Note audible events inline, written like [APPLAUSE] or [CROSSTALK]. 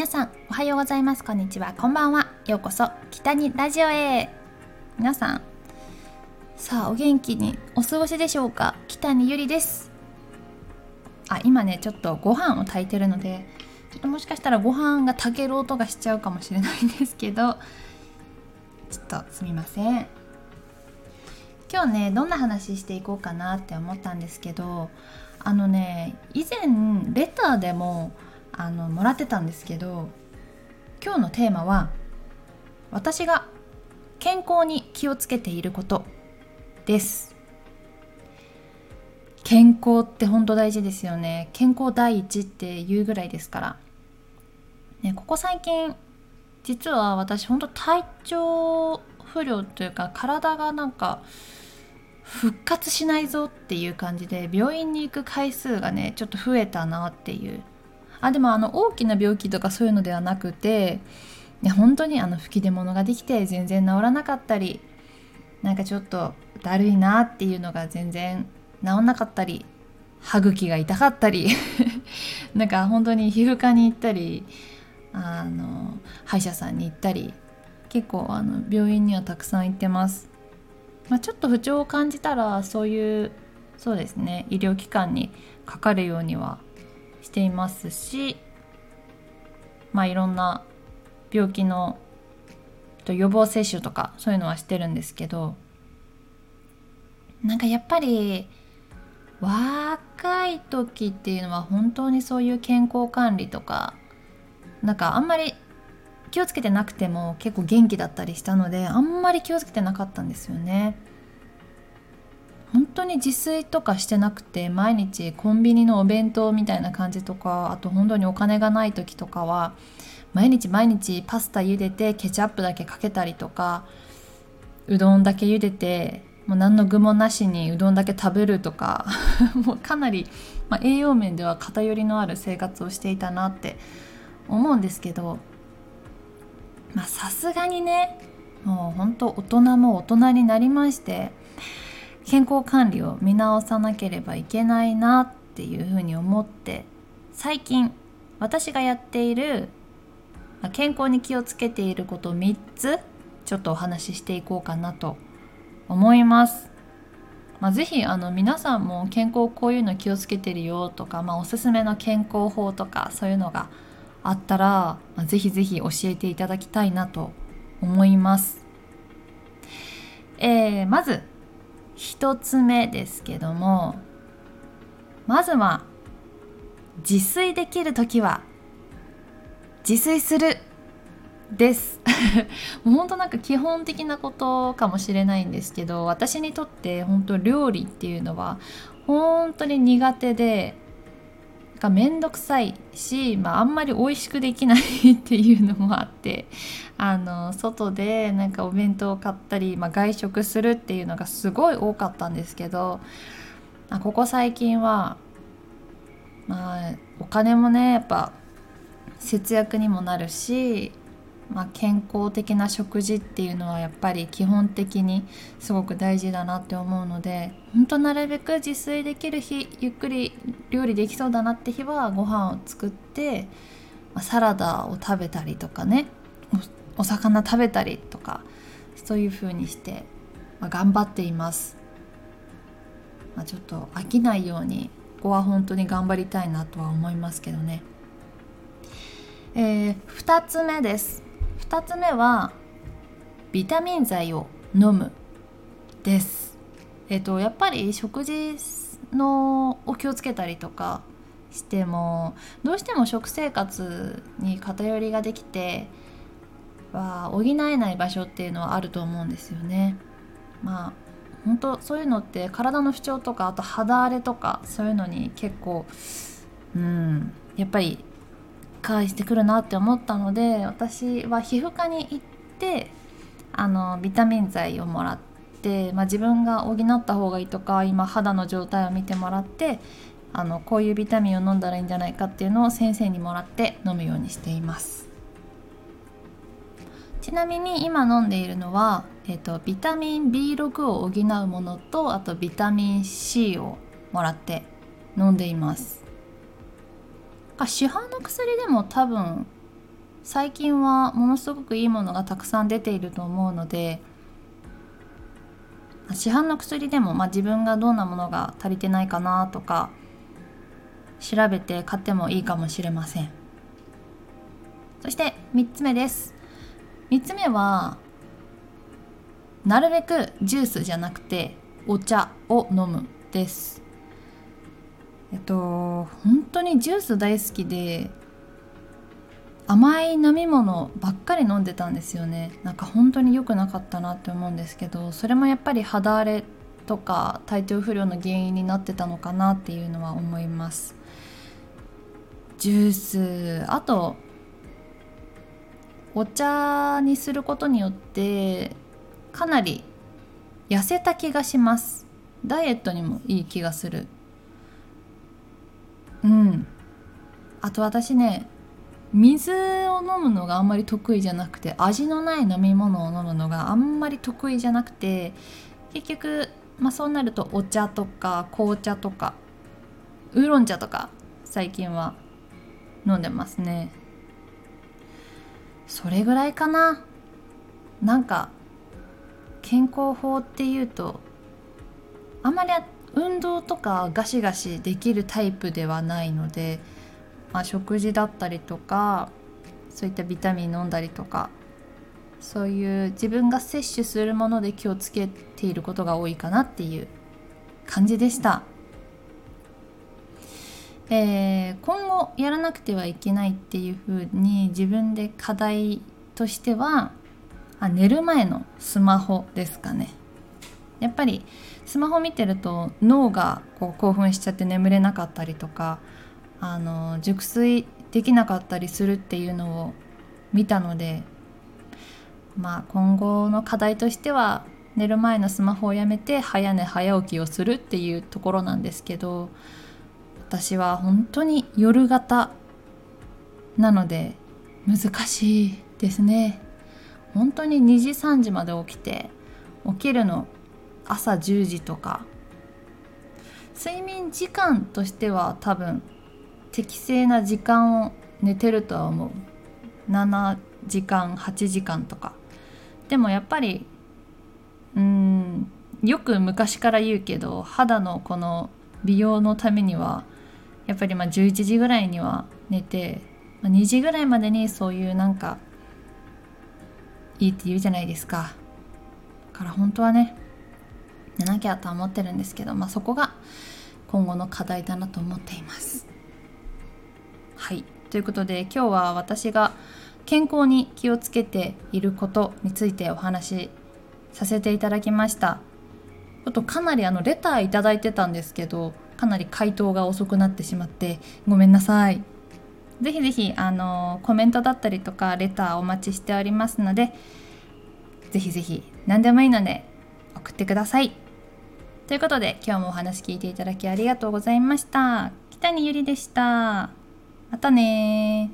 皆さんおはようございます。こんにちは。こんばんは。ようこそ北にラジオへ。皆さんさあお元気にお過ごしでしょうか？北にゆりです。あ今ねちょっとご飯を炊いてるのでちょっともしかしたらご飯が炊ける音がしちゃうかもしれないんですけどちょっとすみません。今日ねどんな話していこうかなって思ったんですけどあのね以前レターでもあのもらってたんですけど今日のテーマは私が健康に気をつけていることです。健康って本当大事ですよね。健康第一っていうぐらいですから、ね、ここ最近実は私本当体調不良というか体がなんか復活しないぞっていう感じで病院に行く回数がねちょっと増えたなっていうあでもあの大きな病気とかそういうのではなくて、ね、本当にあの吹き出物ができて全然治らなかったりなんかちょっとだるいなっていうのが全然治んなかったり歯茎が痛かったり [LAUGHS] なんか本当に皮膚科に行ったりあの歯医者さんに行ったり結構あの病院にはたくさん行ってます。まあ、ちょっと不調を感じたらそういうそうですね医療機関にかかるようにはしていますしまあいろんな病気の予防接種とかそういうのはしてるんですけどなんかやっぱり若い時っていうのは本当にそういう健康管理とかなんかあんまり気をつけてなくても結構元気だったりしたのであんまり気をつけてなかったんですよね。当に自炊とかしてなくて毎日コンビニのお弁当みたいな感じとかあと本当にお金がない時とかは毎日毎日パスタ茹でてケチャップだけかけたりとかうどんだけ茹でてもう何の具もなしにうどんだけ食べるとか [LAUGHS] もうかなり、まあ、栄養面では偏りのある生活をしていたなって思うんですけどさすがにねもう本当大人も大人になりまして健康管理を見直さなければいけないなっていうふうに思って最近私がやっている健康に気をつけていること3つちょっとお話ししていこうかなと思います。まあ、ぜひあの皆さんも健康こういうの気をつけてるよとか、まあ、おすすめの健康法とかそういうのがあったら、まあ、ぜひぜひ教えていただきたいなと思います。えー、まず1つ目ですけどもまずは自炊できる時は自炊するです。[LAUGHS] もう本当なんか基本的なことかもしれないんですけど私にとって本当料理っていうのは本当に苦手でが面倒くさいし、まあ、あんまり美味しくできないっていうのもあってあの外でなんかお弁当を買ったり、まあ、外食するっていうのがすごい多かったんですけどここ最近は、まあ、お金もねやっぱ節約にもなるしまあ、健康的な食事っていうのはやっぱり基本的にすごく大事だなって思うので本当なるべく自炊できる日ゆっくり料理できそうだなって日はご飯を作って、まあ、サラダを食べたりとかねお魚食べたりとかそういう風にして、まあ、頑張っています、まあ、ちょっと飽きないようにここは本当に頑張りたいなとは思いますけどね。えー、2つ目です。2つ目はビタミン剤を飲むです。えっとやっぱり食事のを気をつけたりとかしてもどうしても食生活に偏りができては補えない場所っていうのはあると思うんですよね。まあ本当そういうのって体の不調とかあと肌荒れとかそういうのに結構うんやっぱり返してくるなって思ったので私は皮膚科に行ってあのビタミン剤をもらって、まあ、自分が補った方がいいとか今肌の状態を見てもらってあのこういうビタミンを飲んだらいいんじゃないかっていうのを先生にもらって飲むようにしています。ちなみに今飲んでいるのは、えーと、ビタミン B6 を補うものとあとビタミン C をもらって飲んでいます。市販の薬でも多分最近はものすごくいいものがたくさん出ていると思うので市販の薬でも、まあ、自分がどんなものが足りてないかなとか調べて買ってもいいかもしれません。そして3つ目です。3つ目はなるべくジュースじゃなくてお茶を飲むです。えっと本当にジュース大好きで甘い飲み物ばっかり飲んでたんですよね。なんか本当に良くなかったなって思うんですけどそれもやっぱり肌荒れとか体調不良の原因になってたのかなっていうのは思います。ジュースあとお茶にすることによってかなり痩せた気がします。ダイエットにもいい気がする。うん。あと私ね水を飲むのがあんまり得意じゃなくて味のない飲み物を飲むのがあんまり得意じゃなくて結局、まあ、そうなるとお茶とか紅茶とかウーロン茶とか最近は飲んでますね。それぐらいかな。なんか健康法っていうとあんまり運動とかガシガシできるタイプではないのでまあ、食事だったりとかそういったビタミン飲んだりとかそういう自分が摂取するもので気をつけていることが多いかなっていう感じでした、えー、今後やらなくてはいけないっていうふうに自分で課題としてはあ寝る前のスマホですかね。やっぱりスマホ見てると脳がこう興奮しちゃって眠れなかったりとかあの熟睡できなかったりするっていうのを見たのでまあ今後の課題としては寝る前のスマホをやめて早寝早起きをするっていうところなんですけど私は本当に夜型なので難しいですね。本当に2時3時まで起きて起きるの朝10時とか。睡眠時間としては多分適正な時間を寝てるとは思う。7時間8時間とか。でもやっぱりうんよく昔から言うけど肌のこの美容のためにはやっぱりまあ11時ぐらいには寝て、まあ、2時ぐらいまでにそういうなんかいいって言うじゃないですか。だから本当はね寝なきゃとは思ってるんですけど、まあ、そこが今後の課題だなと思っています。はい。ということで今日は私が健康に気をつけていることについてお話しさせていただきました。ちょっとかなりあのレターいただいてたんですけどかなり回答が遅くなってしまってごめんなさい。ぜひぜひあのコメントだったりとかレターお待ちしておりますのでぜひぜひ何でもいいので送ってください。ということで今日もお話聞いていただきありがとうございました。北にゆりでした。またね